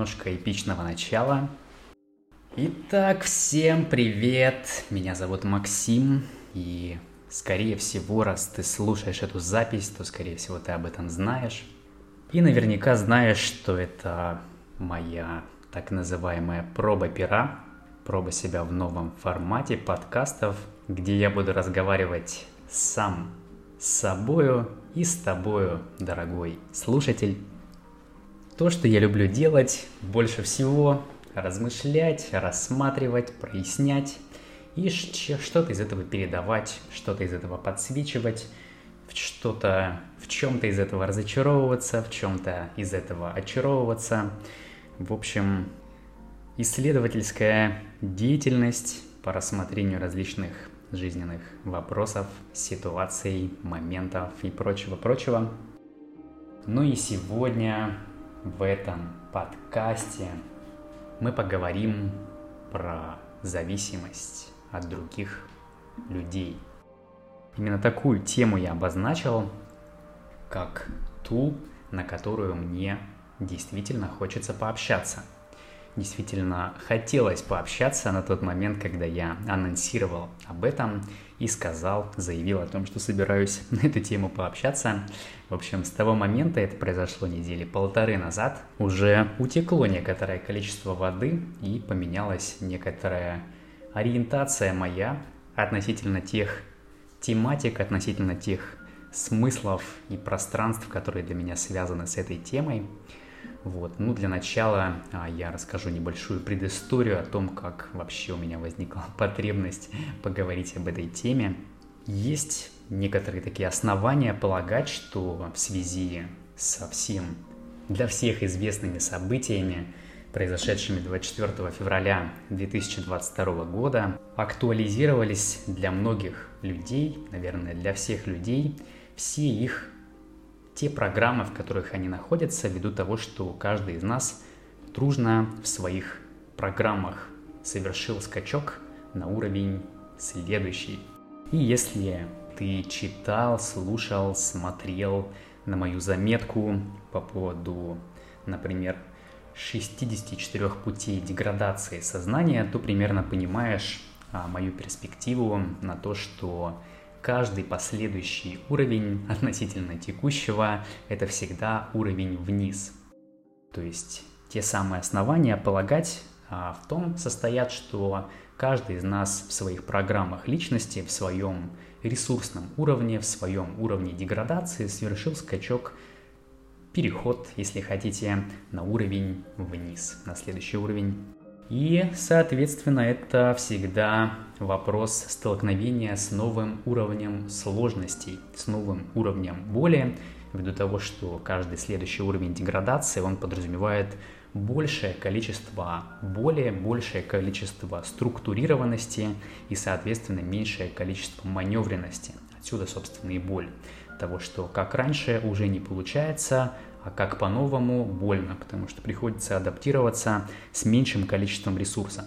немножко эпичного начала. Итак, всем привет! Меня зовут Максим, и скорее всего, раз ты слушаешь эту запись, то скорее всего ты об этом знаешь. И наверняка знаешь, что это моя так называемая проба пера, проба себя в новом формате подкастов, где я буду разговаривать сам с собою и с тобою, дорогой слушатель. То, что я люблю делать больше всего, размышлять, рассматривать, прояснять и что-то из этого передавать, что-то из этого подсвечивать, что-то в чем-то из этого разочаровываться, в чем-то из этого очаровываться. В общем, исследовательская деятельность по рассмотрению различных жизненных вопросов, ситуаций, моментов и прочего-прочего. Ну и сегодня в этом подкасте мы поговорим про зависимость от других людей. Именно такую тему я обозначил, как ту, на которую мне действительно хочется пообщаться. Действительно хотелось пообщаться на тот момент, когда я анонсировал об этом и сказал, заявил о том, что собираюсь на эту тему пообщаться. В общем, с того момента, это произошло недели полторы назад, уже утекло некоторое количество воды и поменялась некоторая ориентация моя относительно тех тематик, относительно тех смыслов и пространств, которые для меня связаны с этой темой. Вот. Ну, для начала а, я расскажу небольшую предысторию о том, как вообще у меня возникла потребность поговорить об этой теме. Есть некоторые такие основания полагать, что в связи со всем для всех известными событиями, произошедшими 24 февраля 2022 года, актуализировались для многих людей, наверное, для всех людей, все их те программы, в которых они находятся, ввиду того, что каждый из нас дружно в своих программах совершил скачок на уровень следующий. И если ты читал, слушал, смотрел на мою заметку по поводу, например, 64 путей деградации сознания, то примерно понимаешь а, мою перспективу на то, что Каждый последующий уровень относительно текущего – это всегда уровень вниз. То есть те самые основания полагать а, в том состоят, что каждый из нас в своих программах личности, в своем ресурсном уровне, в своем уровне деградации совершил скачок, переход, если хотите, на уровень вниз, на следующий уровень и, соответственно, это всегда вопрос столкновения с новым уровнем сложностей, с новым уровнем боли, ввиду того, что каждый следующий уровень деградации, он подразумевает большее количество боли, большее количество структурированности и, соответственно, меньшее количество маневренности. Отсюда, собственно, и боль того, что как раньше уже не получается, а как по-новому больно, потому что приходится адаптироваться с меньшим количеством ресурса.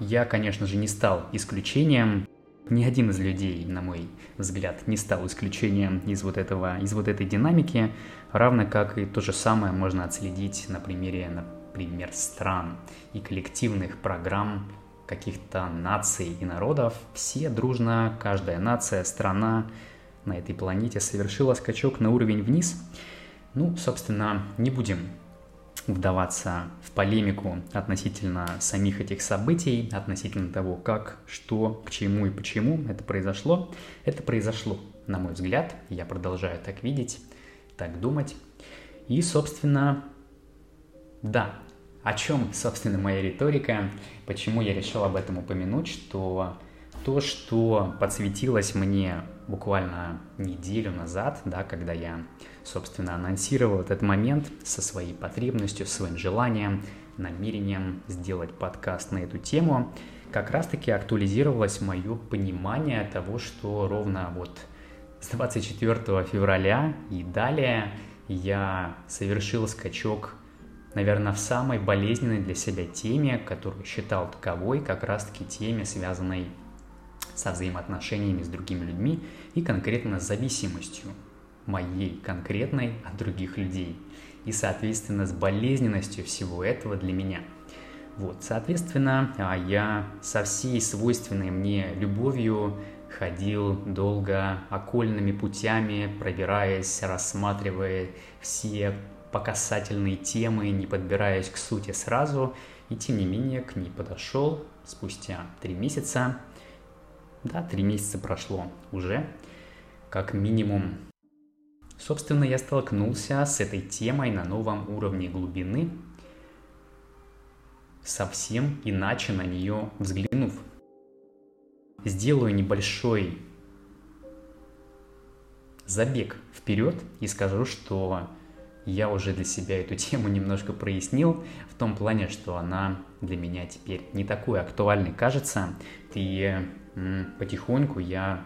Я, конечно же, не стал исключением. Ни один из людей, на мой взгляд, не стал исключением из вот, этого, из вот этой динамики, равно как и то же самое можно отследить на примере, например, стран и коллективных программ каких-то наций и народов. Все дружно, каждая нация, страна на этой планете совершила скачок на уровень вниз – ну, собственно, не будем вдаваться в полемику относительно самих этих событий, относительно того, как, что, к чему и почему это произошло. Это произошло, на мой взгляд, я продолжаю так видеть, так думать. И, собственно, да, о чем, собственно, моя риторика, почему я решил об этом упомянуть, что то, что подсветилось мне буквально неделю назад, да, когда я, собственно, анонсировал этот момент со своей потребностью, своим желанием, намерением сделать подкаст на эту тему, как раз-таки актуализировалось мое понимание того, что ровно вот с 24 февраля и далее я совершил скачок, наверное, в самой болезненной для себя теме, которую считал таковой, как раз-таки теме, связанной со взаимоотношениями с другими людьми и конкретно с зависимостью моей конкретной от других людей. и, соответственно, с болезненностью всего этого для меня. Вот, соответственно, а, я со всей свойственной мне любовью ходил долго окольными путями, пробираясь, рассматривая все показательные темы, не подбираясь к сути сразу, и тем не менее к ней подошел спустя три месяца. Да, три месяца прошло уже, как минимум. Собственно, я столкнулся с этой темой на новом уровне глубины, совсем иначе на нее взглянув. Сделаю небольшой забег вперед и скажу, что я уже для себя эту тему немножко прояснил, в том плане, что она для меня теперь не такой актуальной кажется, и потихоньку я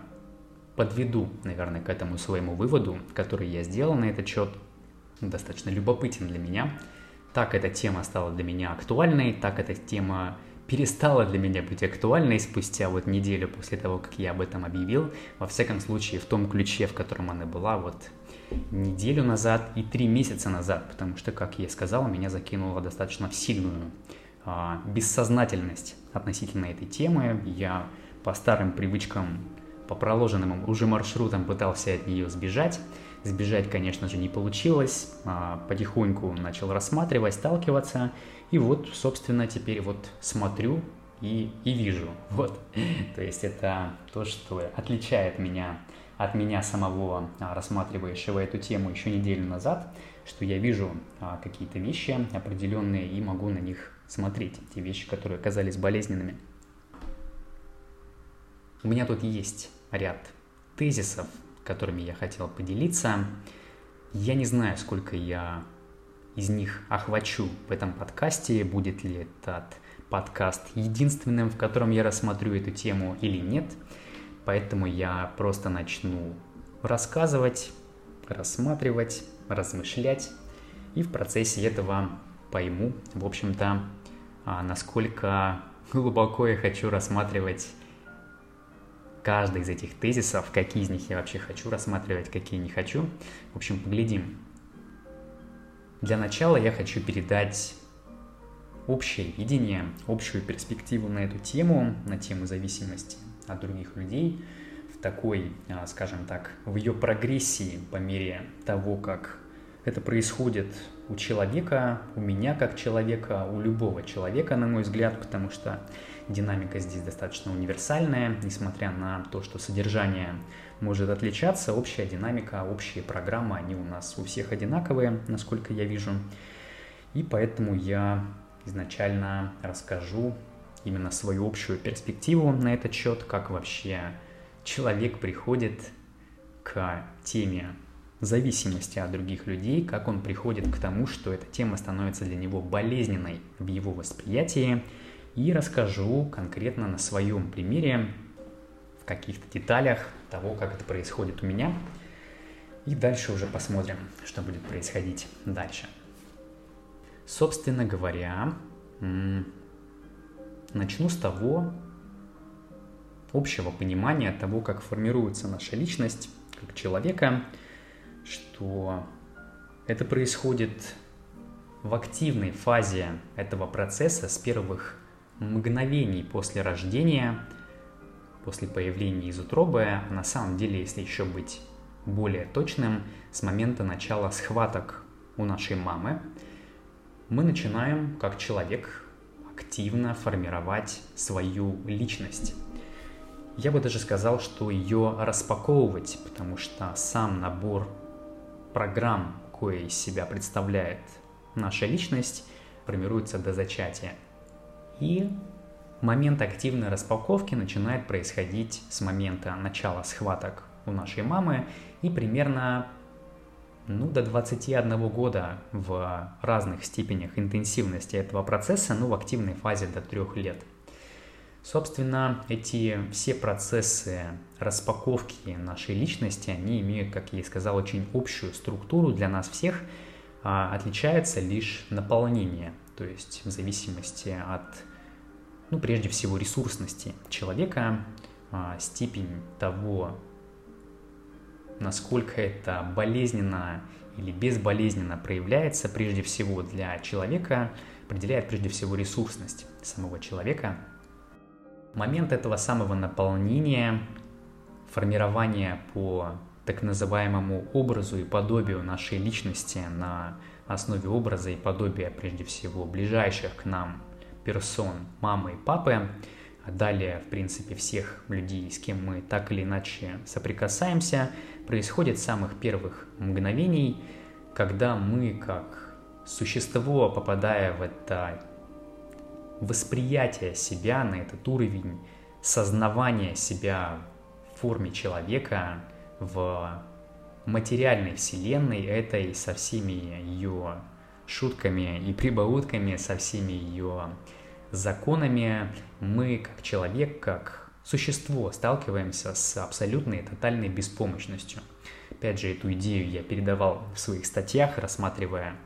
подведу, наверное, к этому своему выводу, который я сделал на этот счет, достаточно любопытен для меня. Так эта тема стала для меня актуальной, так эта тема перестала для меня быть актуальной спустя вот неделю после того, как я об этом объявил. Во всяком случае, в том ключе, в котором она была вот неделю назад и три месяца назад, потому что, как я и сказал, меня закинуло достаточно в сильную а, бессознательность относительно этой темы. Я по старым привычкам, по проложенным уже маршрутам пытался от нее сбежать. Сбежать, конечно же, не получилось. А, потихоньку начал рассматривать, сталкиваться. И вот, собственно, теперь вот смотрю и, и вижу. Вот. То есть это то, что отличает меня от меня самого, а, рассматривающего эту тему еще неделю назад, что я вижу а, какие-то вещи определенные и могу на них смотреть, те вещи, которые оказались болезненными. У меня тут есть ряд тезисов, которыми я хотел поделиться. Я не знаю, сколько я из них охвачу в этом подкасте, будет ли этот подкаст единственным, в котором я рассмотрю эту тему или нет – Поэтому я просто начну рассказывать, рассматривать, размышлять, и в процессе этого пойму, в общем-то, а, насколько глубоко я хочу рассматривать каждый из этих тезисов, какие из них я вообще хочу рассматривать, какие не хочу. В общем, поглядим. Для начала я хочу передать общее видение, общую перспективу на эту тему, на тему зависимости от других людей в такой, а, скажем так, в ее прогрессии по мере того, как это происходит у человека, у меня как человека, у любого человека, на мой взгляд, потому что динамика здесь достаточно универсальная, несмотря на то, что содержание может отличаться, общая динамика, общие программы, они у нас у всех одинаковые, насколько я вижу. И поэтому я изначально расскажу именно свою общую перспективу на этот счет, как вообще человек приходит к теме зависимости от других людей, как он приходит к тому, что эта тема становится для него болезненной в его восприятии, и расскажу конкретно на своем примере, в каких-то деталях того, как это происходит у меня. И дальше уже посмотрим, что будет происходить дальше. Собственно говоря, Начну с того общего понимания того, как формируется наша личность как человека, что это происходит в активной фазе этого процесса с первых мгновений после рождения, после появления из утробы, на самом деле, если еще быть более точным, с момента начала схваток у нашей мамы, мы начинаем как человек активно формировать свою личность. Я бы даже сказал, что ее распаковывать, потому что сам набор программ, кое из себя представляет наша личность, формируется до зачатия. И момент активной распаковки начинает происходить с момента начала схваток у нашей мамы и примерно ну, до 21 года в разных степенях интенсивности этого процесса, ну, в активной фазе до 3 лет. Собственно, эти все процессы распаковки нашей личности, они имеют, как я и сказал, очень общую структуру для нас всех, а отличается лишь наполнение, то есть в зависимости от, ну, прежде всего, ресурсности человека, а, степень того, насколько это болезненно или безболезненно проявляется прежде всего для человека, определяет прежде всего ресурсность самого человека. Момент этого самого наполнения, формирования по так называемому образу и подобию нашей личности на основе образа и подобия прежде всего ближайших к нам персон мамы и папы, а далее, в принципе, всех людей, с кем мы так или иначе соприкасаемся, происходит с самых первых мгновений, когда мы, как существо, попадая в это восприятие себя на этот уровень сознавания себя в форме человека, в материальной вселенной этой со всеми ее шутками и прибаутками, со всеми ее законами, мы как человек, как существо сталкиваемся с абсолютной тотальной беспомощностью. Опять же, эту идею я передавал в своих статьях, рассматривая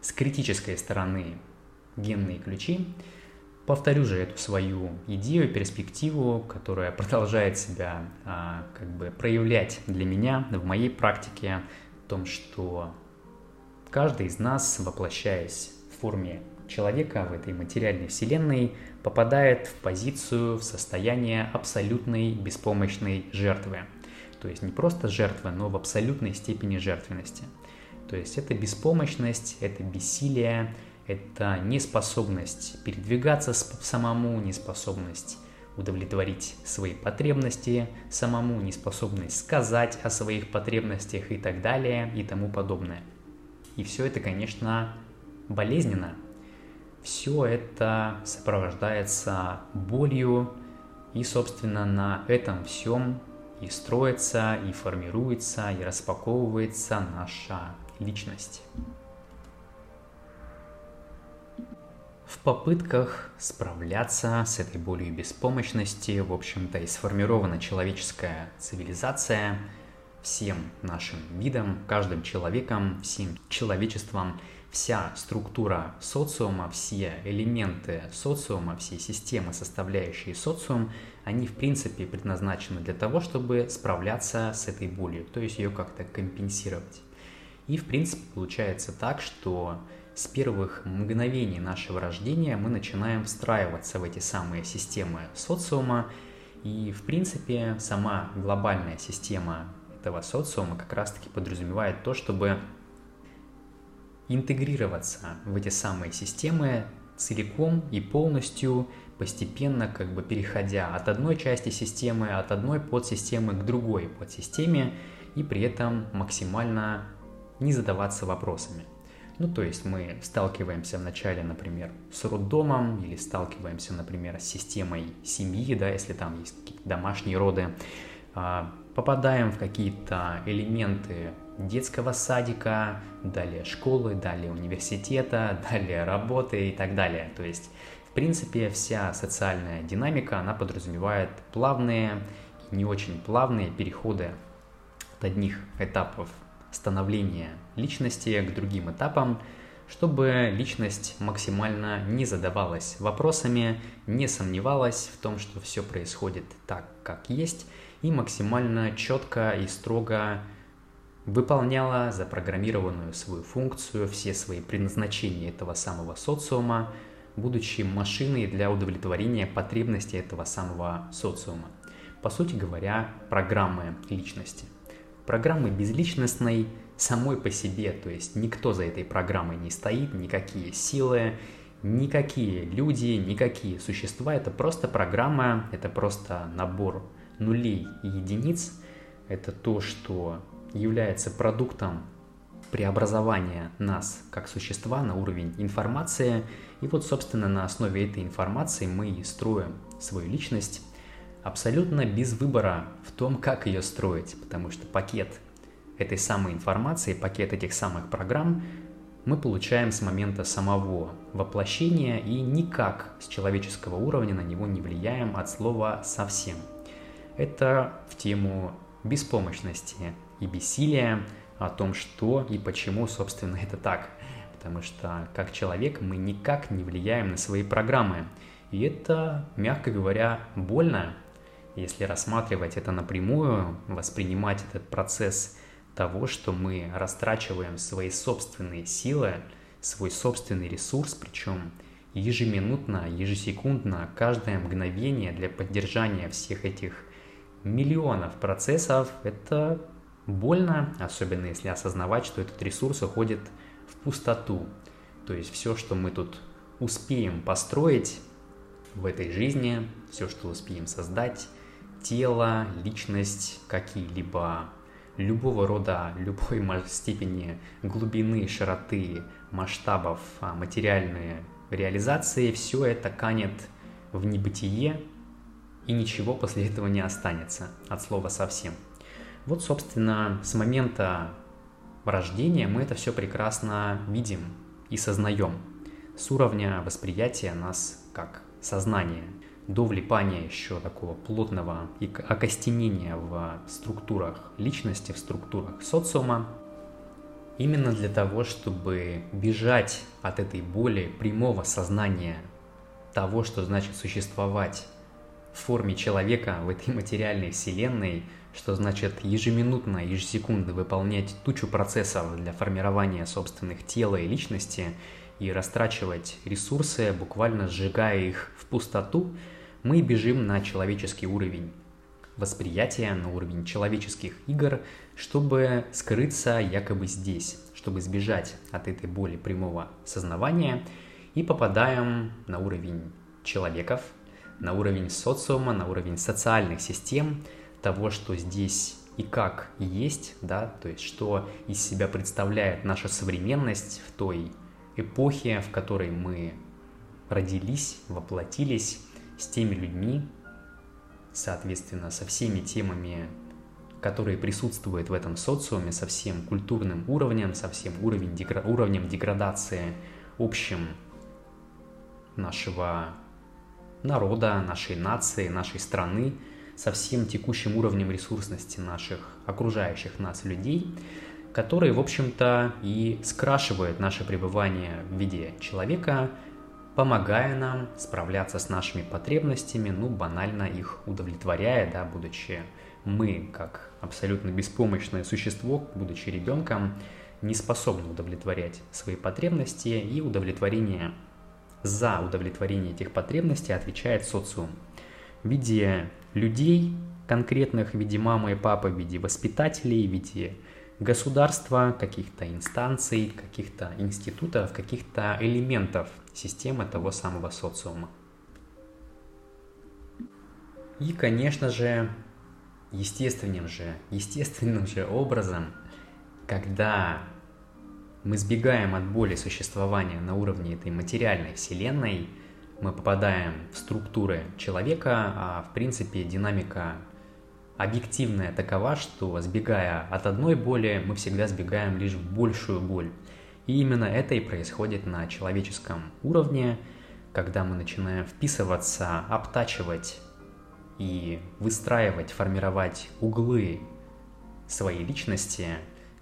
с критической стороны генные ключи. Повторю же эту свою идею, перспективу, которая продолжает себя а, как бы проявлять для меня в моей практике, в том, что каждый из нас, воплощаясь в форме человека в этой материальной вселенной, попадает в позицию, в состояние абсолютной беспомощной жертвы. То есть не просто жертвы, но в абсолютной степени жертвенности. То есть это беспомощность, это бессилие, это неспособность передвигаться самому, неспособность удовлетворить свои потребности самому, неспособность сказать о своих потребностях и так далее и тому подобное. И все это, конечно, болезненно. Все это сопровождается болью, и, собственно, на этом всем и строится, и формируется, и распаковывается наша личность. В попытках справляться с этой болью и беспомощности, в общем-то, и сформирована человеческая цивилизация всем нашим видам, каждым человеком, всем человечеством, вся структура социума, все элементы социума, все системы, составляющие социум, они в принципе предназначены для того, чтобы справляться с этой болью, то есть ее как-то компенсировать. И в принципе получается так, что с первых мгновений нашего рождения мы начинаем встраиваться в эти самые системы социума, и, в принципе, сама глобальная система этого социума как раз-таки подразумевает то, чтобы интегрироваться в эти самые системы целиком и полностью, постепенно как бы переходя от одной части системы, от одной подсистемы к другой подсистеме, и при этом максимально не задаваться вопросами. Ну, то есть мы сталкиваемся вначале, например, с роддомом или сталкиваемся, например, с системой семьи, да, если там есть какие-то домашние роды, а, попадаем в какие-то элементы детского садика, далее школы, далее университета, далее работы и так далее. То есть, в принципе, вся социальная динамика, она подразумевает плавные не очень плавные переходы от одних этапов становления личности к другим этапам, чтобы личность максимально не задавалась вопросами, не сомневалась в том, что все происходит так, как есть, и максимально четко и строго выполняла запрограммированную свою функцию, все свои предназначения этого самого социума, будучи машиной для удовлетворения потребностей этого самого социума. По сути говоря, программы личности программы безличностной самой по себе, то есть никто за этой программой не стоит, никакие силы, никакие люди, никакие существа, это просто программа, это просто набор нулей и единиц, это то, что является продуктом преобразования нас как существа на уровень информации. И вот, собственно, на основе этой информации мы и строим свою личность, абсолютно без выбора в том, как ее строить, потому что пакет этой самой информации, пакет этих самых программ мы получаем с момента самого воплощения и никак с человеческого уровня на него не влияем от слова «совсем». Это в тему беспомощности и бессилия, о том, что и почему, собственно, это так. Потому что как человек мы никак не влияем на свои программы. И это, мягко говоря, больно, если рассматривать это напрямую, воспринимать этот процесс того, что мы растрачиваем свои собственные силы, свой собственный ресурс, причем ежеминутно, ежесекундно, каждое мгновение для поддержания всех этих миллионов процессов, это больно, особенно если осознавать, что этот ресурс уходит в пустоту. То есть все, что мы тут успеем построить в этой жизни, все, что успеем создать, тело, личность, какие-либо любого рода, любой степени глубины, широты, масштабов, а, материальные реализации, все это канет в небытие, и ничего после этого не останется, от слова совсем. Вот, собственно, с момента рождения мы это все прекрасно видим и сознаем. С уровня восприятия нас как сознание до влипания еще такого плотного и окостенения в структурах личности, в структурах социума, именно для того, чтобы бежать от этой боли прямого сознания того, что значит существовать в форме человека в этой материальной вселенной, что значит ежеминутно, ежесекундно выполнять тучу процессов для формирования собственных тела и личности и растрачивать ресурсы, буквально сжигая их в пустоту, мы бежим на человеческий уровень восприятия, на уровень человеческих игр, чтобы скрыться якобы здесь, чтобы сбежать от этой боли прямого сознавания и попадаем на уровень человеков, на уровень социума, на уровень социальных систем, того, что здесь и как есть, да, то есть что из себя представляет наша современность в той эпохе, в которой мы родились, воплотились, с теми людьми, соответственно, со всеми темами, которые присутствуют в этом социуме, со всем культурным уровнем, со всем уровень, уровнем деградации общим нашего народа, нашей нации, нашей страны, со всем текущим уровнем ресурсности наших окружающих нас людей, которые, в общем-то, и скрашивают наше пребывание в виде человека помогая нам справляться с нашими потребностями, ну, банально их удовлетворяя, да, будучи мы, как абсолютно беспомощное существо, будучи ребенком, не способны удовлетворять свои потребности, и удовлетворение за удовлетворение этих потребностей отвечает социум в виде людей конкретных, в виде мамы и папы, в виде воспитателей, в виде государства, каких-то инстанций, каких-то институтов, каких-то элементов системы того самого социума. И, конечно же, естественным же, естественным же образом, когда мы сбегаем от боли существования на уровне этой материальной вселенной, мы попадаем в структуры человека, а в принципе динамика объективная такова, что сбегая от одной боли, мы всегда сбегаем лишь в большую боль. И именно это и происходит на человеческом уровне, когда мы начинаем вписываться, обтачивать и выстраивать, формировать углы своей личности,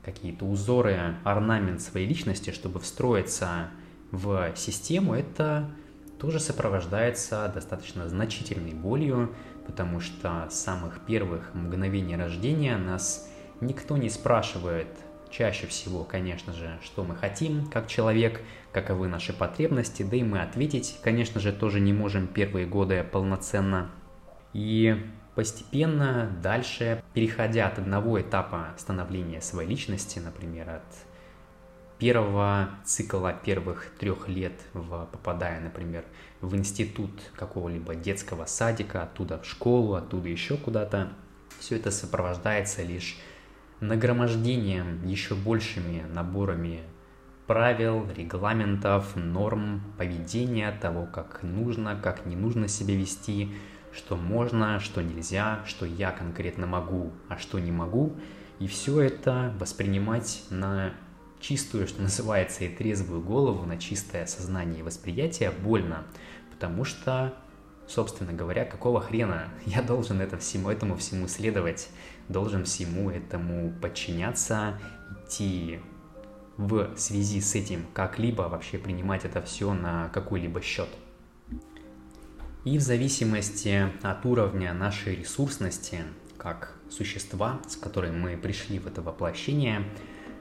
какие-то узоры, орнамент своей личности, чтобы встроиться в систему, это тоже сопровождается достаточно значительной болью, потому что с самых первых мгновений рождения нас никто не спрашивает, чаще всего, конечно же, что мы хотим как человек, каковы наши потребности, да и мы ответить, конечно же, тоже не можем первые годы полноценно. И постепенно дальше, переходя от одного этапа становления своей личности, например, от первого цикла первых трех лет, в, попадая, например, в институт какого-либо детского садика, оттуда в школу, оттуда еще куда-то, все это сопровождается лишь нагромождением еще большими наборами правил, регламентов, норм поведения, того, как нужно, как не нужно себя вести, что можно, что нельзя, что я конкретно могу, а что не могу. И все это воспринимать на чистую, что называется, и трезвую голову, на чистое сознание и восприятие больно, потому что, собственно говоря, какого хрена я должен это всему, этому всему следовать, должен всему этому подчиняться, идти в связи с этим как-либо вообще принимать это все на какой-либо счет. И в зависимости от уровня нашей ресурсности, как существа, с которыми мы пришли в это воплощение,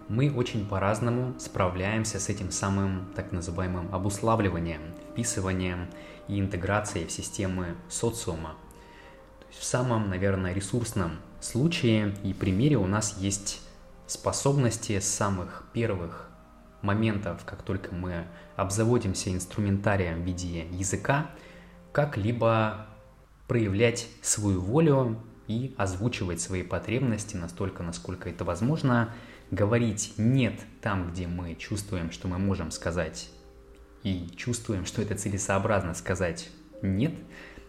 мы очень по-разному справляемся с этим самым так называемым обуславливанием, вписыванием и интеграцией в системы социума. В самом, наверное, ресурсном случае и примере у нас есть способности с самых первых моментов, как только мы обзаводимся инструментарием в виде языка, как-либо проявлять свою волю и озвучивать свои потребности настолько, насколько это возможно, говорить «нет» там, где мы чувствуем, что мы можем сказать, и чувствуем, что это целесообразно сказать «нет»,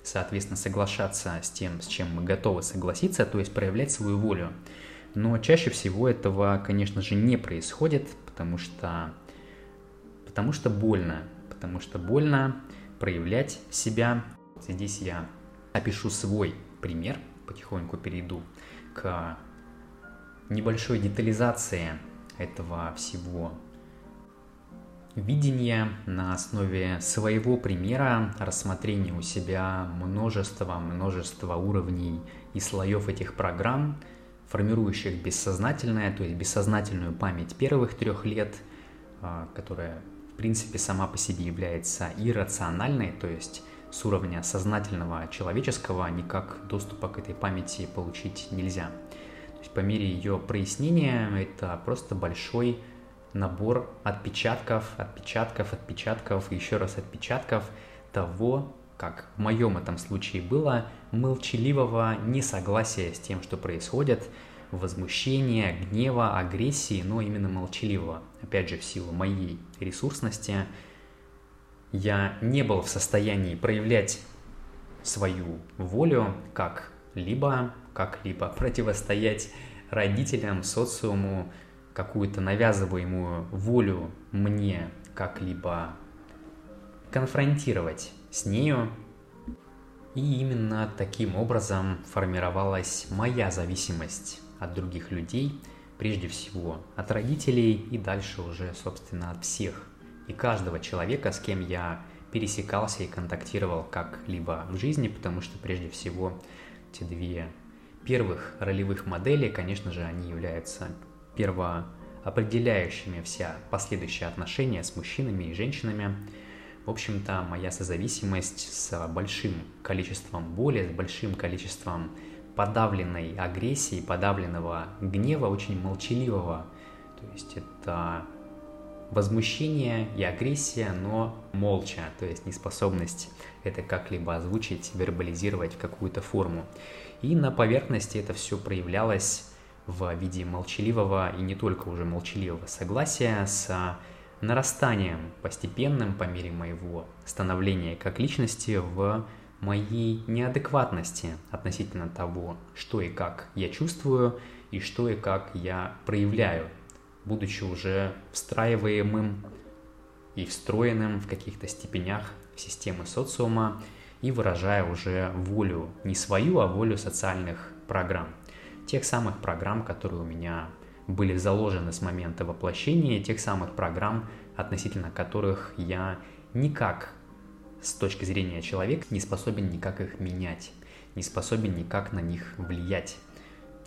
соответственно, соглашаться с тем, с чем мы готовы согласиться, то есть проявлять свою волю. Но чаще всего этого, конечно же, не происходит, потому что, потому что больно, потому что больно проявлять себя. Здесь я опишу свой пример, потихоньку перейду к небольшой детализации этого всего видения на основе своего примера, рассмотрения у себя множества, множества уровней и слоев этих программ, формирующих бессознательное, то есть бессознательную память первых трех лет, а, которая принципе сама по себе является иррациональной, то есть с уровня сознательного человеческого никак доступа к этой памяти получить нельзя. То есть по мере ее прояснения это просто большой набор отпечатков, отпечатков, отпечатков, еще раз отпечатков того, как в моем этом случае было, молчаливого несогласия с тем, что происходит, возмущения, гнева, агрессии, но именно молчаливого. Опять же, в силу моей ресурсности я не был в состоянии проявлять свою волю как-либо, как-либо противостоять родителям, социуму, какую-то навязываемую волю мне как-либо конфронтировать с нею. И именно таким образом формировалась моя зависимость от других людей, прежде всего от родителей и дальше уже, собственно, от всех и каждого человека, с кем я пересекался и контактировал как-либо в жизни, потому что прежде всего те две первых ролевых модели, конечно же, они являются первоопределяющими вся последующие отношения с мужчинами и женщинами. В общем-то, моя созависимость с большим количеством боли, с большим количеством подавленной агрессии, подавленного гнева, очень молчаливого. То есть это возмущение и агрессия, но молча, то есть неспособность это как-либо озвучить, вербализировать в какую-то форму. И на поверхности это все проявлялось в виде молчаливого и не только уже молчаливого согласия с нарастанием постепенным по мере моего становления как личности в моей неадекватности относительно того, что и как я чувствую и что и как я проявляю будучи уже встраиваемым и встроенным в каких-то степенях в системы социума и выражая уже волю не свою, а волю социальных программ. Тех самых программ, которые у меня были заложены с момента воплощения, тех самых программ, относительно которых я никак с точки зрения человека не способен никак их менять, не способен никак на них влиять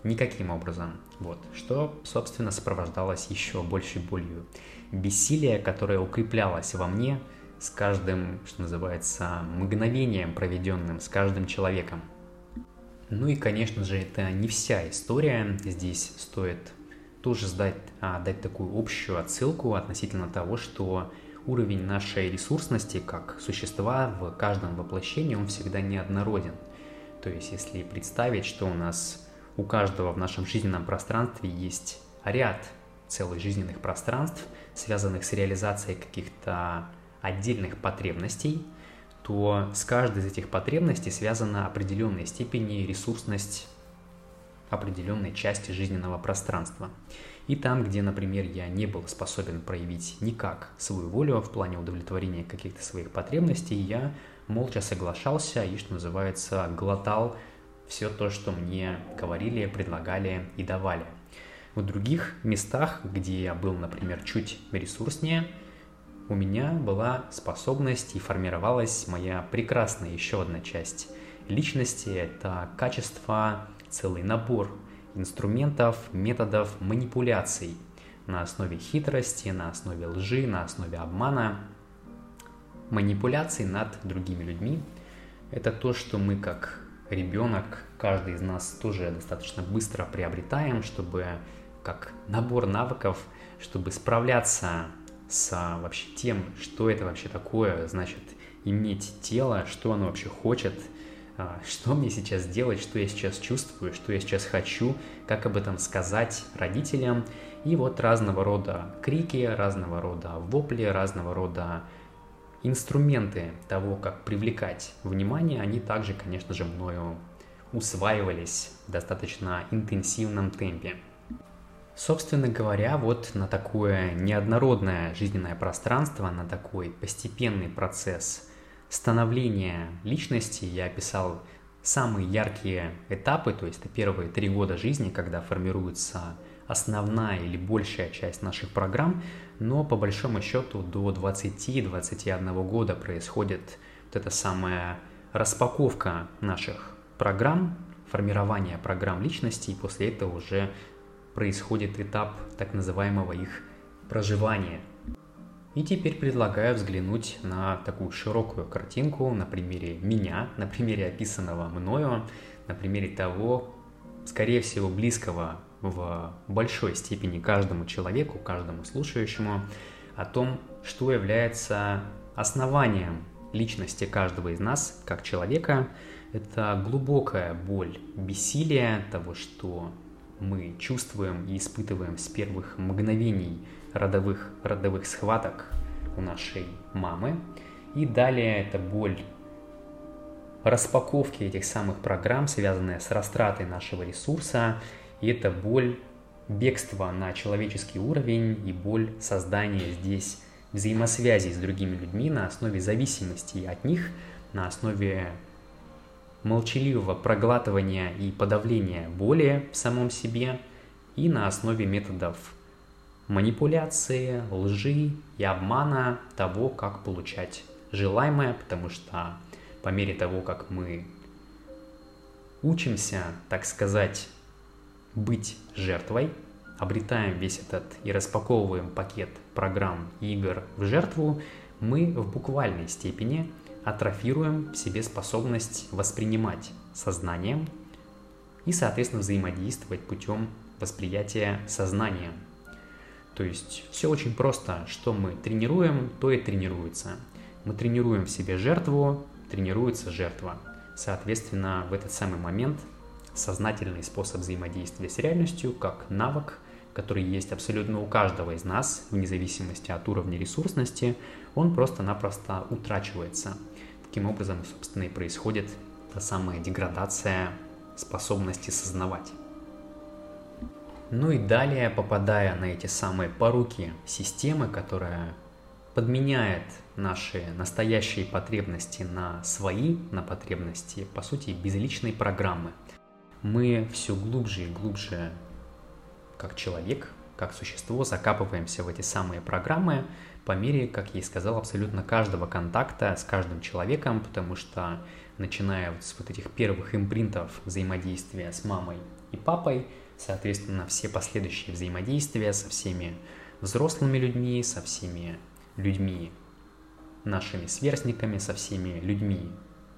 никаким образом. Вот, что, собственно, сопровождалось еще большей болью. Бессилие, которое укреплялось во мне с каждым, что называется, мгновением, проведенным с каждым человеком. Ну и, конечно же, это не вся история. Здесь стоит тоже сдать, а, дать такую общую отсылку относительно того, что уровень нашей ресурсности как существа в каждом воплощении, он всегда неоднороден. То есть, если представить, что у нас у каждого в нашем жизненном пространстве есть ряд целых жизненных пространств, связанных с реализацией каких-то отдельных потребностей, то с каждой из этих потребностей связана определенной степени ресурсность определенной части жизненного пространства. И там, где, например, я не был способен проявить никак свою волю в плане удовлетворения каких-то своих потребностей, я молча соглашался и, что называется, глотал все то, что мне говорили, предлагали и давали. В других местах, где я был, например, чуть ресурснее, у меня была способность и формировалась моя прекрасная еще одна часть личности. Это качество целый набор инструментов, методов манипуляций на основе хитрости, на основе лжи, на основе обмана. Манипуляции над другими людьми – это то, что мы как ребенок, каждый из нас тоже достаточно быстро приобретаем, чтобы как набор навыков, чтобы справляться с вообще тем, что это вообще такое, значит, иметь тело, что оно вообще хочет, а, что мне сейчас делать, что я сейчас чувствую, что я сейчас хочу, как об этом сказать родителям. И вот разного рода крики, разного рода вопли, разного рода инструменты того, как привлекать внимание, они также, конечно же, мною усваивались в достаточно интенсивном темпе. Собственно говоря, вот на такое неоднородное жизненное пространство, на такой постепенный процесс становления личности. Я описал самые яркие этапы, то есть это первые три года жизни, когда формируется основная или большая часть наших программ, но по большому счету до 20-21 года происходит вот эта самая распаковка наших программ, формирование программ личности, и после этого уже происходит этап так называемого их проживания. И теперь предлагаю взглянуть на такую широкую картинку на примере меня, на примере описанного мною, на примере того, скорее всего, близкого в большой степени каждому человеку, каждому слушающему о том, что является основанием личности каждого из нас как человека. Это глубокая боль, бессилие того, что мы чувствуем и испытываем с первых мгновений родовых, родовых схваток у нашей мамы. И далее это боль распаковки этих самых программ, связанная с растратой нашего ресурса, и это боль бегства на человеческий уровень и боль создания здесь взаимосвязи с другими людьми на основе зависимости от них, на основе молчаливого проглатывания и подавления боли в самом себе и на основе методов манипуляции, лжи и обмана того, как получать желаемое, потому что по мере того, как мы учимся, так сказать, быть жертвой, обретаем весь этот и распаковываем пакет программ и игр в жертву, мы в буквальной степени атрофируем в себе способность воспринимать сознанием и, соответственно, взаимодействовать путем восприятия сознанием. То есть все очень просто, что мы тренируем, то и тренируется. Мы тренируем в себе жертву, тренируется жертва. Соответственно, в этот самый момент сознательный способ взаимодействия с реальностью, как навык, который есть абсолютно у каждого из нас, вне зависимости от уровня ресурсности, он просто-напросто утрачивается. Таким образом, собственно, и происходит та самая деградация способности сознавать. Ну и далее, попадая на эти самые поруки системы, которая подменяет наши настоящие потребности на свои, на потребности, по сути, безличной программы – мы все глубже и глубже, как человек, как существо, закапываемся в эти самые программы по мере, как я и сказал, абсолютно каждого контакта с каждым человеком, потому что начиная вот с вот этих первых импринтов взаимодействия с мамой и папой, соответственно, все последующие взаимодействия со всеми взрослыми людьми, со всеми людьми, нашими сверстниками, со всеми людьми,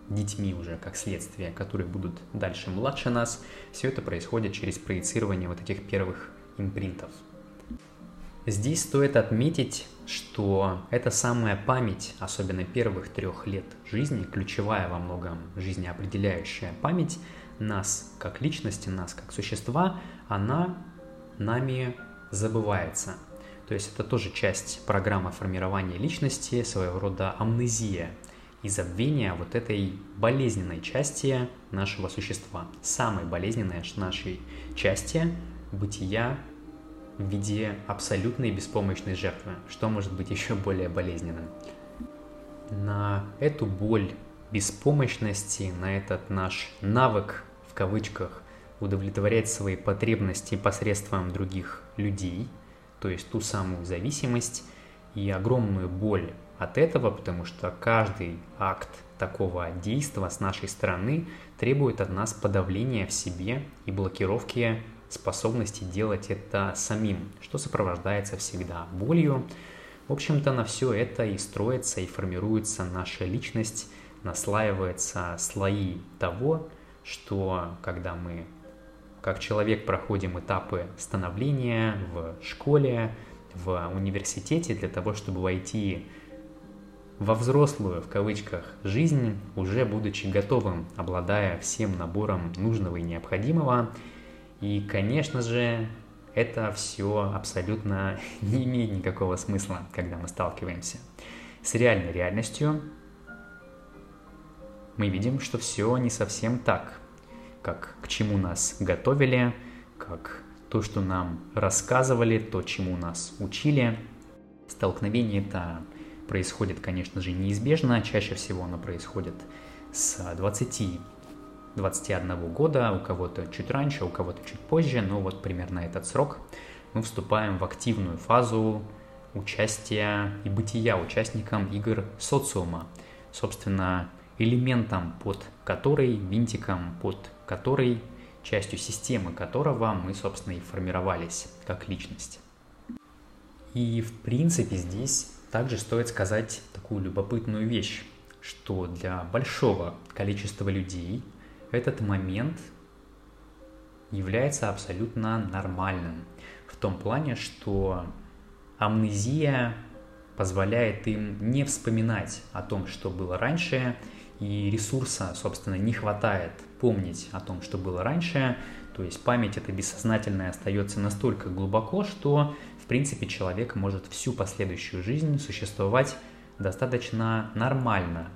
детьми уже как следствие, которые будут дальше младше нас, все это происходит через проецирование вот этих первых импринтов. Здесь стоит отметить, что эта самая память, особенно первых трех лет жизни, ключевая во многом жизнеопределяющая память нас как личности, нас как существа, она нами забывается. То есть это тоже часть программы формирования личности, своего рода амнезия – и забвения вот этой болезненной части нашего существа, самой болезненной нашей части бытия в виде абсолютной беспомощной жертвы. Что может быть еще более болезненным? На эту боль беспомощности, на этот наш навык, кавычках, удовлетворять свои потребности посредством других людей, то есть ту самую зависимость и огромную боль от этого, потому что каждый акт такого действия с нашей стороны требует от нас подавления в себе и блокировки способности делать это самим, что сопровождается всегда болью. В общем-то, на все это и строится, и формируется наша личность, наслаиваются слои того, что когда мы как человек проходим этапы становления в школе, в университете для того, чтобы войти во взрослую, в кавычках, жизнь, уже будучи готовым, обладая всем набором нужного и необходимого. И, конечно же, это все абсолютно не имеет никакого смысла, когда мы сталкиваемся с реальной реальностью. Мы видим, что все не совсем так, как к чему нас готовили, как то, что нам рассказывали, то, чему нас учили. Столкновение это происходит, конечно же, неизбежно. Чаще всего оно происходит с 20 21 года, у кого-то чуть раньше, у кого-то чуть позже, но вот примерно этот срок мы вступаем в активную фазу участия и бытия участником игр социума. Собственно, элементом, под который, винтиком, под который, частью системы которого мы, собственно, и формировались как личность. И, в принципе, здесь также стоит сказать такую любопытную вещь, что для большого количества людей этот момент является абсолютно нормальным. В том плане, что амнезия позволяет им не вспоминать о том, что было раньше, и ресурса, собственно, не хватает помнить о том, что было раньше. То есть память это бессознательная остается настолько глубоко, что в принципе, человек может всю последующую жизнь существовать достаточно нормально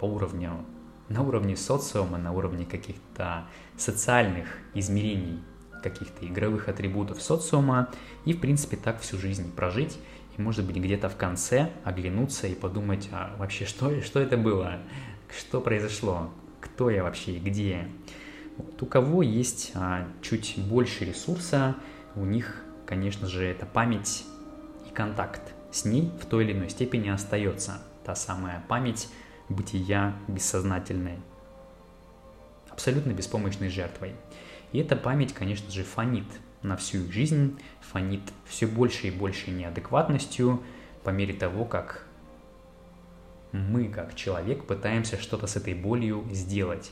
по уровню, на уровне социума, на уровне каких-то социальных измерений, каких-то игровых атрибутов социума, и, в принципе, так всю жизнь прожить, и, может быть, где-то в конце оглянуться и подумать, а вообще, что, что это было, что произошло, кто я вообще и где. Вот у кого есть а, чуть больше ресурса, у них конечно же, это память и контакт с ней в той или иной степени остается. Та самая память бытия бессознательной, абсолютно беспомощной жертвой. И эта память, конечно же, фонит на всю их жизнь, фонит все больше и больше неадекватностью по мере того, как мы, как человек, пытаемся что-то с этой болью сделать.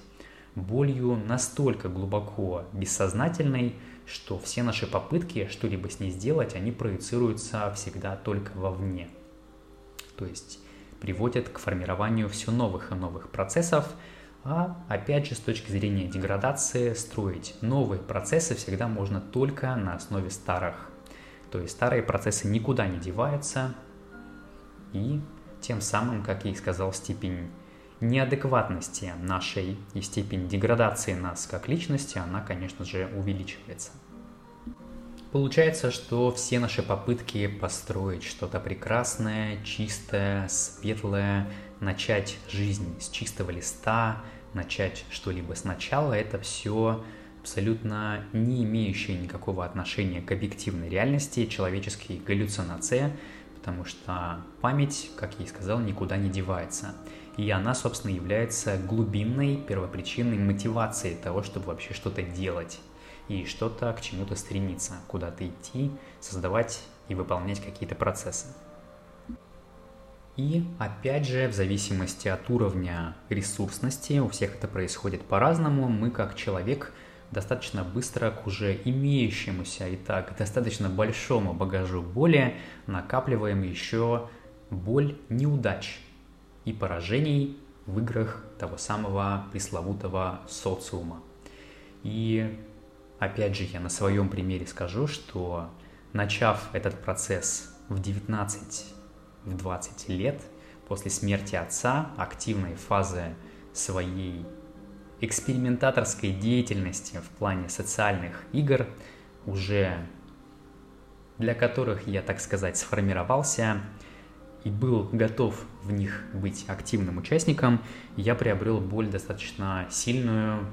Болью настолько глубоко бессознательной, что все наши попытки что-либо с ней сделать, они проецируются всегда только вовне. То есть приводят к формированию все новых и новых процессов, а опять же с точки зрения деградации строить новые процессы всегда можно только на основе старых. То есть старые процессы никуда не деваются, и тем самым, как я и сказал, степень неадекватности нашей и степень деградации нас как личности, она, конечно же, увеличивается. Получается, что все наши попытки построить что-то прекрасное, чистое, светлое, начать жизнь с чистого листа, начать что-либо сначала, это все абсолютно не имеющие никакого отношения к объективной реальности, человеческие галлюцинации, потому что память, как я и сказал, никуда не девается. И она, собственно, является глубинной первопричиной мотивации того, чтобы вообще что-то делать и что-то к чему-то стремиться, куда-то идти, создавать и выполнять какие-то процессы. И опять же, в зависимости от уровня ресурсности, у всех это происходит по-разному, мы как человек достаточно быстро к уже имеющемуся и так достаточно большому багажу боли накапливаем еще боль неудач и поражений в играх того самого пресловутого социума. И Опять же, я на своем примере скажу, что начав этот процесс в 19, в 20 лет, после смерти отца, активной фазы своей экспериментаторской деятельности в плане социальных игр, уже для которых я, так сказать, сформировался и был готов в них быть активным участником, я приобрел боль достаточно сильную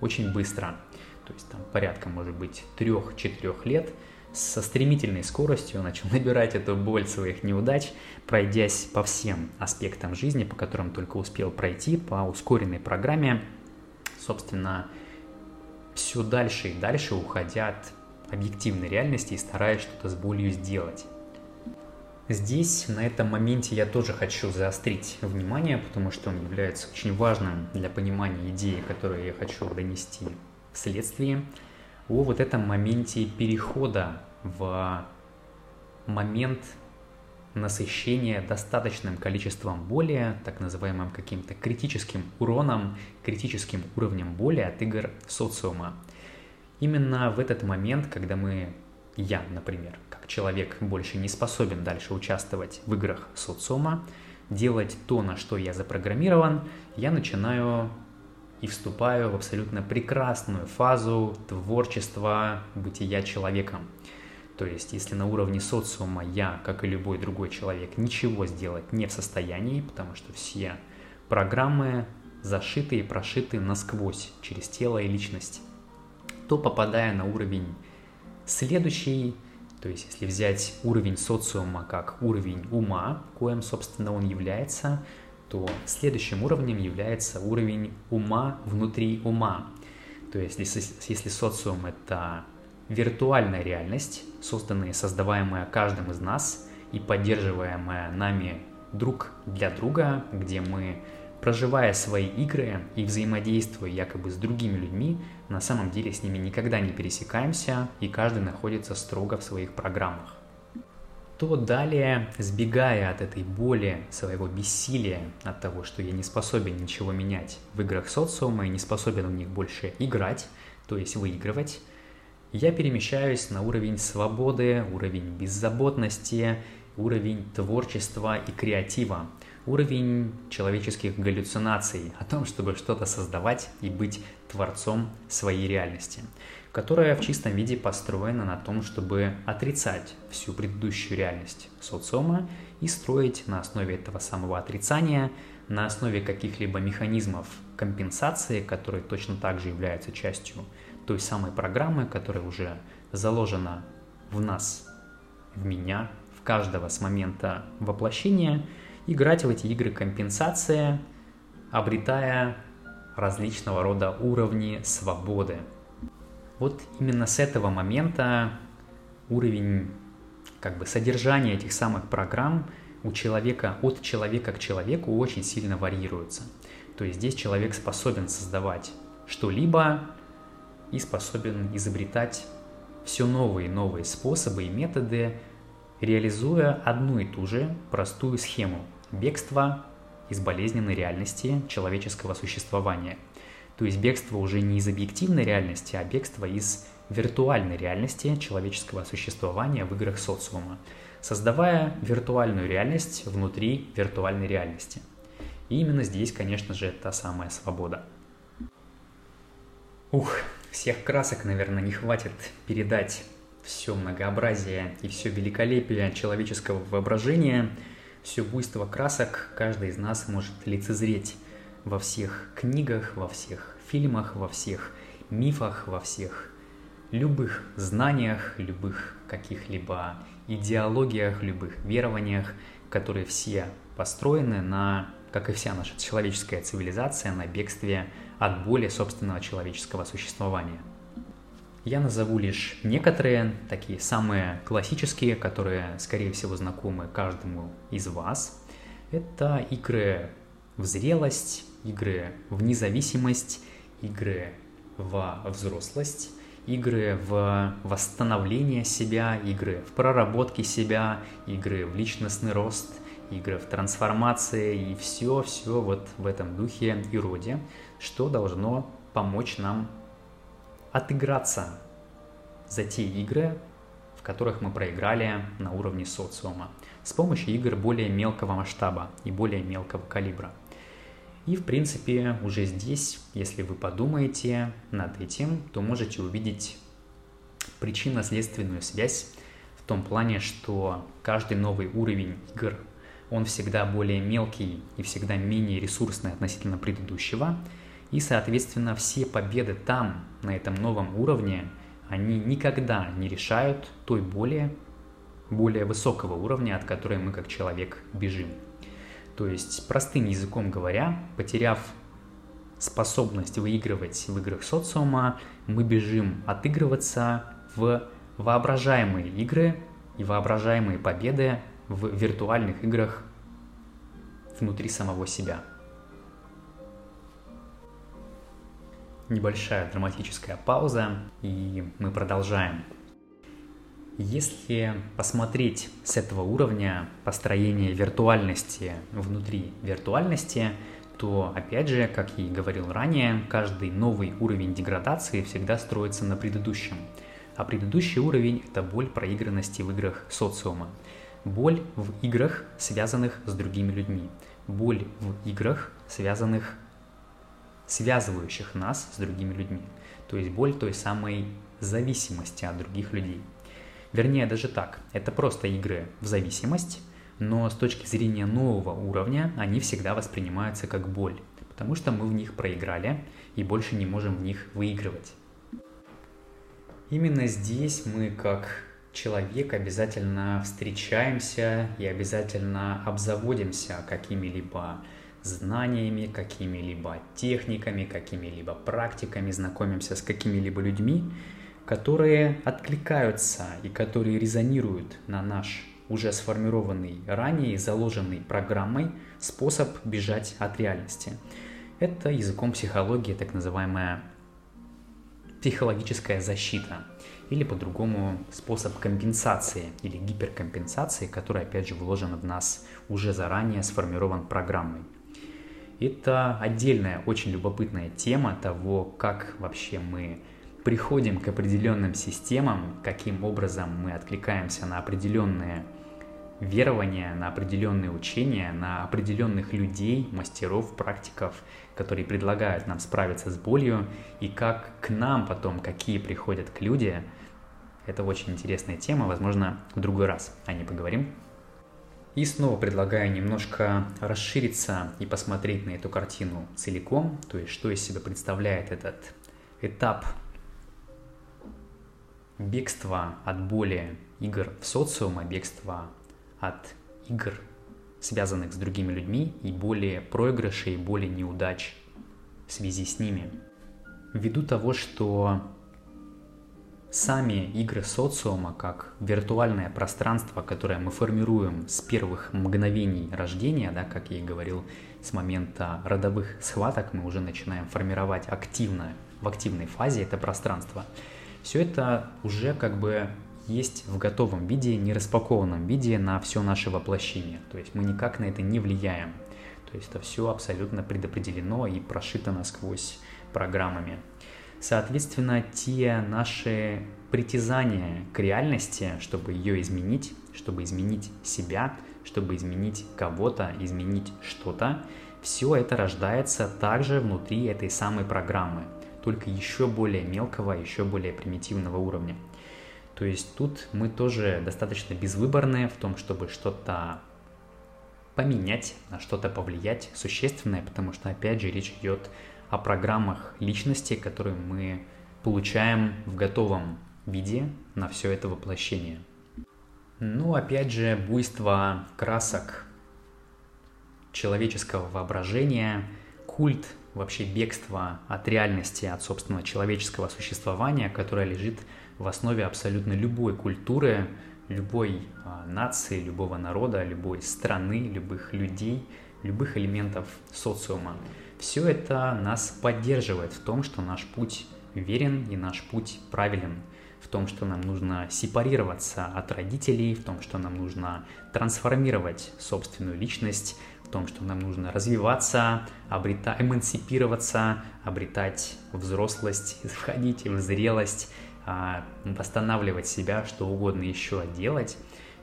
очень быстро – то есть там порядка, может быть, трех-четырех лет со стремительной скоростью начал набирать эту боль своих неудач, пройдясь по всем аспектам жизни, по которым только успел пройти, по ускоренной программе, собственно, все дальше и дальше уходя от объективной реальности и стараясь что-то с болью сделать. Здесь, на этом моменте, я тоже хочу заострить внимание, потому что он является очень важным для понимания идеи, которую я хочу донести вследствие, о вот этом моменте перехода в момент насыщения достаточным количеством боли, так называемым каким-то критическим уроном, критическим уровнем боли от игр социума. Именно в этот момент, когда мы, я, например, человек больше не способен дальше участвовать в играх социума, делать то, на что я запрограммирован, я начинаю и вступаю в абсолютно прекрасную фазу творчества бытия человеком. То есть, если на уровне социума я, как и любой другой человек, ничего сделать не в состоянии, потому что все программы зашиты и прошиты насквозь через тело и личность, то попадая на уровень следующий, то есть, если взять уровень социума как уровень ума, коим, собственно, он является, то следующим уровнем является уровень ума внутри ума. То есть, если, если социум — это виртуальная реальность, созданная и создаваемая каждым из нас и поддерживаемая нами друг для друга, где мы проживая свои игры и взаимодействуя якобы с другими людьми, на самом деле с ними никогда не пересекаемся, и каждый находится строго в своих программах. То далее, сбегая от этой боли, своего бессилия, от того, что я не способен ничего менять в играх социума и не способен в них больше играть, то есть выигрывать, я перемещаюсь на уровень свободы, уровень беззаботности, уровень творчества и креатива – уровень человеческих галлюцинаций о том, чтобы что-то создавать и быть творцом своей реальности, которая в чистом виде построена на том, чтобы отрицать всю предыдущую реальность социума и строить на основе этого самого отрицания, на основе каких-либо механизмов компенсации, которые точно так же являются частью той самой программы, которая уже заложена в нас, в меня, в каждого с момента воплощения – играть в эти игры компенсация, обретая различного рода уровни свободы. Вот именно с этого момента уровень как бы содержания этих самых программ у человека от человека к человеку очень сильно варьируется. То есть здесь человек способен создавать что-либо и способен изобретать все новые и новые способы и методы, реализуя одну и ту же простую схему – бегство из болезненной реальности человеческого существования. То есть бегство уже не из объективной реальности, а бегство из виртуальной реальности человеческого существования в играх социума, создавая виртуальную реальность внутри виртуальной реальности. И именно здесь, конечно же, та самая свобода. Ух, всех красок, наверное, не хватит передать все многообразие и все великолепие человеческого воображения – все буйство красок каждый из нас может лицезреть во всех книгах, во всех фильмах, во всех мифах, во всех любых знаниях, любых каких-либо идеологиях, любых верованиях, которые все построены на, как и вся наша человеческая цивилизация, на бегстве от боли собственного человеческого существования – я назову лишь некоторые, такие самые классические, которые, скорее всего, знакомы каждому из вас. Это игры в зрелость, игры в независимость, игры в взрослость, игры в восстановление себя, игры в проработке себя, игры в личностный рост, игры в трансформации и все-все вот в этом духе и роде, что должно помочь нам отыграться за те игры, в которых мы проиграли на уровне социума, с помощью игр более мелкого масштаба и более мелкого калибра. И в принципе уже здесь, если вы подумаете над этим, то можете увидеть причинно-следственную связь в том плане, что каждый новый уровень игр, он всегда более мелкий и всегда менее ресурсный относительно предыдущего – и, соответственно, все победы там, на этом новом уровне, они никогда не решают той боли, более высокого уровня, от которой мы как человек бежим. То есть, простым языком говоря, потеряв способность выигрывать в играх социума, мы бежим отыгрываться в воображаемые игры и воображаемые победы в виртуальных играх внутри самого себя. Небольшая драматическая пауза, и мы продолжаем. Если посмотреть с этого уровня построения виртуальности внутри виртуальности, то, опять же, как я и говорил ранее, каждый новый уровень деградации всегда строится на предыдущем. А предыдущий уровень – это боль проигранности в играх социума. Боль в играх, связанных с другими людьми. Боль в играх, связанных, связывающих нас с другими людьми. То есть боль той самой зависимости от других людей. Вернее, даже так, это просто игры в зависимость, но с точки зрения нового уровня они всегда воспринимаются как боль, потому что мы в них проиграли и больше не можем в них выигрывать. Именно здесь мы как человек обязательно встречаемся и обязательно обзаводимся какими-либо знаниями, какими-либо техниками, какими-либо практиками, знакомимся с какими-либо людьми, которые откликаются и которые резонируют на наш уже сформированный ранее заложенный программой способ бежать от реальности. Это языком психологии так называемая психологическая защита или по-другому способ компенсации или гиперкомпенсации, который опять же вложен в нас уже заранее сформирован программой. Это отдельная очень любопытная тема того, как вообще мы приходим к определенным системам, каким образом мы откликаемся на определенные верования, на определенные учения, на определенных людей, мастеров, практиков, которые предлагают нам справиться с болью, и как к нам потом, какие приходят к люди, это очень интересная тема, возможно, в другой раз о ней поговорим. И снова предлагаю немножко расшириться и посмотреть на эту картину целиком, то есть что из себя представляет этот этап бегства от боли игр в социума, бегства от игр, связанных с другими людьми, и более проигрышей, и более неудач в связи с ними. Ввиду того, что сами игры социума, как виртуальное пространство, которое мы формируем с первых мгновений рождения, да, как я и говорил, с момента родовых схваток мы уже начинаем формировать активно, в активной фазе это пространство – все это уже как бы есть в готовом виде, не распакованном виде на все наше воплощение. То есть мы никак на это не влияем. То есть это все абсолютно предопределено и прошито насквозь программами. Соответственно, те наши притязания к реальности, чтобы ее изменить, чтобы изменить себя, чтобы изменить кого-то, изменить что-то, все это рождается также внутри этой самой программы только еще более мелкого, еще более примитивного уровня. То есть тут мы тоже достаточно безвыборные в том, чтобы что-то поменять, на что-то повлиять существенное, потому что, опять же, речь идет о программах личности, которые мы получаем в готовом виде на все это воплощение. Ну, опять же, буйство красок человеческого воображения, культ вообще бегство от реальности, от собственного человеческого существования, которое лежит в основе абсолютно любой культуры, любой а, нации, любого народа, любой страны, любых людей, любых элементов социума. Все это нас поддерживает в том, что наш путь верен и наш путь правилен, в том, что нам нужно сепарироваться от родителей, в том, что нам нужно трансформировать собственную личность, том, что нам нужно развиваться, обретать, эмансипироваться, обретать взрослость, входить в зрелость, а, восстанавливать себя, что угодно еще делать.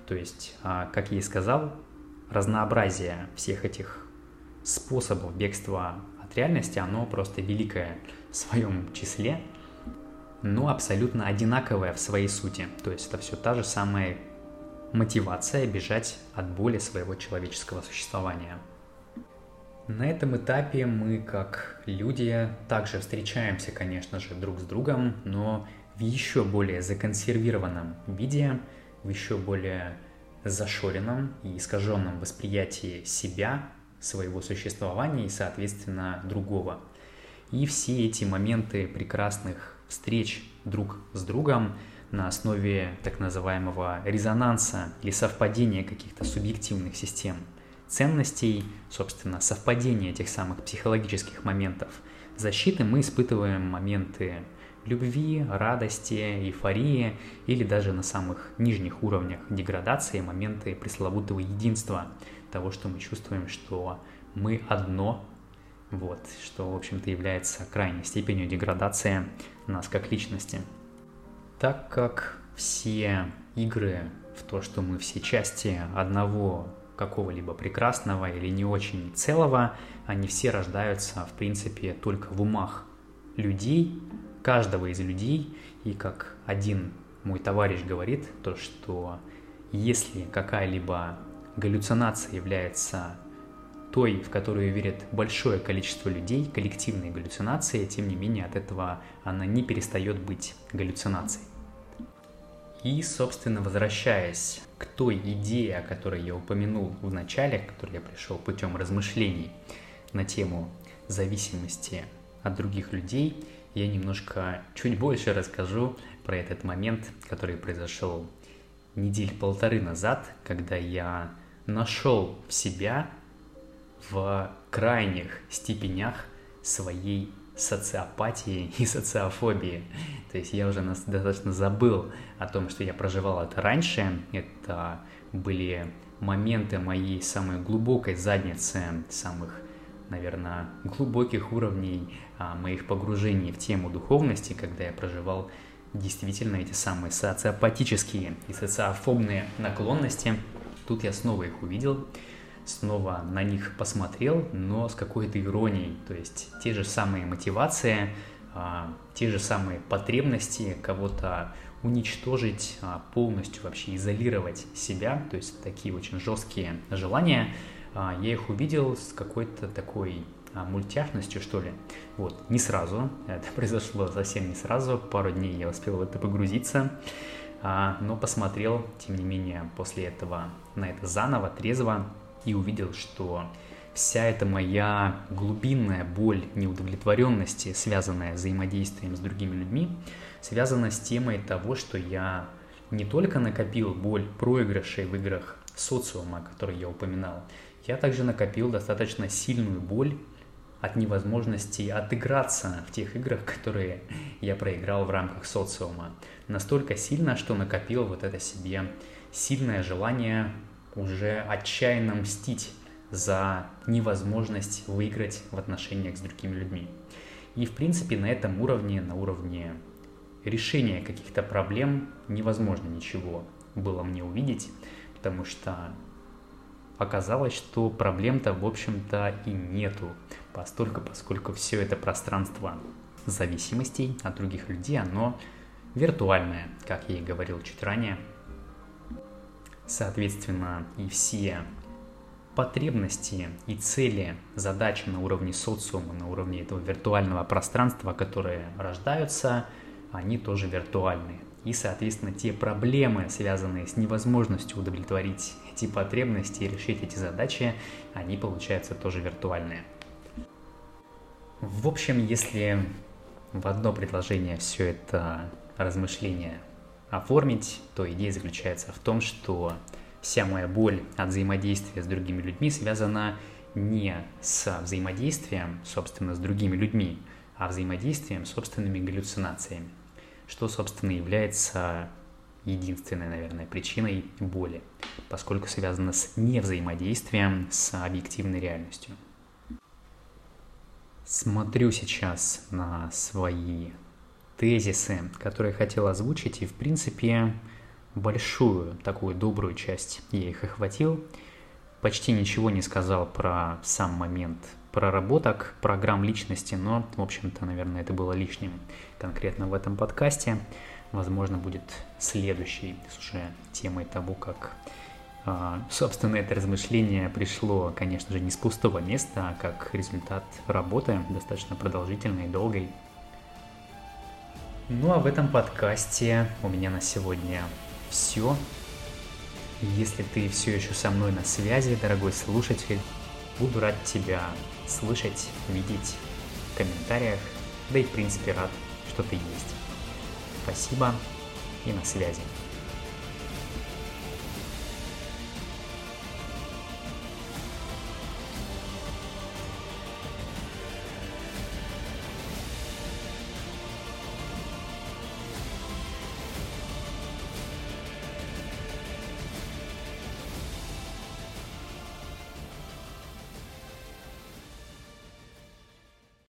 То есть, а, как я и сказал, разнообразие всех этих способов бегства от реальности, оно просто великое в своем числе, но абсолютно одинаковое в своей сути. То есть это все та же самая мотивация бежать от боли своего человеческого существования. На этом этапе мы, как люди, также встречаемся, конечно же, друг с другом, но в еще более законсервированном виде, в еще более зашоренном и искаженном восприятии себя, своего существования и, соответственно, другого. И все эти моменты прекрасных встреч друг с другом на основе так называемого резонанса или совпадения каких-то субъективных систем ценностей, собственно, совпадения этих самых психологических моментов защиты, мы испытываем моменты любви, радости, эйфории или даже на самых нижних уровнях деградации моменты пресловутого единства, того, что мы чувствуем, что мы одно, вот, что, в общем-то, является крайней степенью деградации нас как личности. Так как все игры в то, что мы все части одного какого-либо прекрасного или не очень целого, они все рождаются, в принципе, только в умах людей, каждого из людей, и как один мой товарищ говорит, то что если какая-либо галлюцинация является той, в которую верит большое количество людей, коллективные галлюцинации, тем не менее от этого она не перестает быть галлюцинацией. И, собственно, возвращаясь к той идее, о которой я упомянул в начале, к которой я пришел путем размышлений на тему зависимости от других людей, я немножко чуть больше расскажу про этот момент, который произошел недель полторы назад, когда я нашел в себя в крайних степенях своей социопатии и социофобии. То есть я уже достаточно забыл о том, что я проживал это раньше. Это были моменты моей самой глубокой задницы, самых наверное, глубоких уровней а, моих погружений в тему духовности, когда я проживал действительно эти самые социопатические и социофобные наклонности. Тут я снова их увидел, снова на них посмотрел, но с какой-то иронией. То есть те же самые мотивации, а, те же самые потребности кого-то уничтожить, а, полностью вообще изолировать себя, то есть такие очень жесткие желания – а, я их увидел с какой-то такой мультяшностью, что ли. Вот, не сразу, это произошло совсем не сразу, пару дней я успел в это погрузиться, но посмотрел, тем не менее, после этого на это заново, трезво, и увидел, что вся эта моя глубинная боль неудовлетворенности, связанная взаимодействием с другими людьми, связана с темой того, что я не только накопил боль проигрышей в играх социума, который я упоминал, я также накопил достаточно сильную боль от невозможности отыграться в тех играх, которые я проиграл в рамках социума. Настолько сильно, что накопил вот это себе сильное желание уже отчаянно мстить за невозможность выиграть в отношениях с другими людьми. И, в принципе, на этом уровне, на уровне решения каких-то проблем невозможно ничего было мне увидеть, потому что оказалось, что проблем-то, в общем-то, и нету, постольку, поскольку все это пространство зависимостей от других людей, оно виртуальное, как я и говорил чуть ранее. Соответственно, и все потребности и цели, задачи на уровне социума, на уровне этого виртуального пространства, которые рождаются, они тоже виртуальные. И, соответственно, те проблемы, связанные с невозможностью удовлетворить эти потребности и решить эти задачи, они, получаются, тоже виртуальные. В общем, если в одно предложение все это размышление оформить, то идея заключается в том, что вся моя боль от взаимодействия с другими людьми связана не с взаимодействием, собственно, с другими людьми, а взаимодействием с собственными галлюцинациями что, собственно, является единственной, наверное, причиной боли, поскольку связано с невзаимодействием с объективной реальностью. Смотрю сейчас на свои тезисы, которые хотел озвучить, и, в принципе, большую, такую добрую часть я их охватил. Почти ничего не сказал про сам момент проработок программ личности, но, в общем-то, наверное, это было лишним конкретно в этом подкасте. Возможно, будет следующей с уже темой того, как, собственно, это размышление пришло, конечно же, не с пустого места, а как результат работы достаточно продолжительной и долгой. Ну а в этом подкасте у меня на сегодня все. Если ты все еще со мной на связи, дорогой слушатель, буду рад тебя слышать, видеть в комментариях, да и в принципе рад, что ты есть. Спасибо и на связи.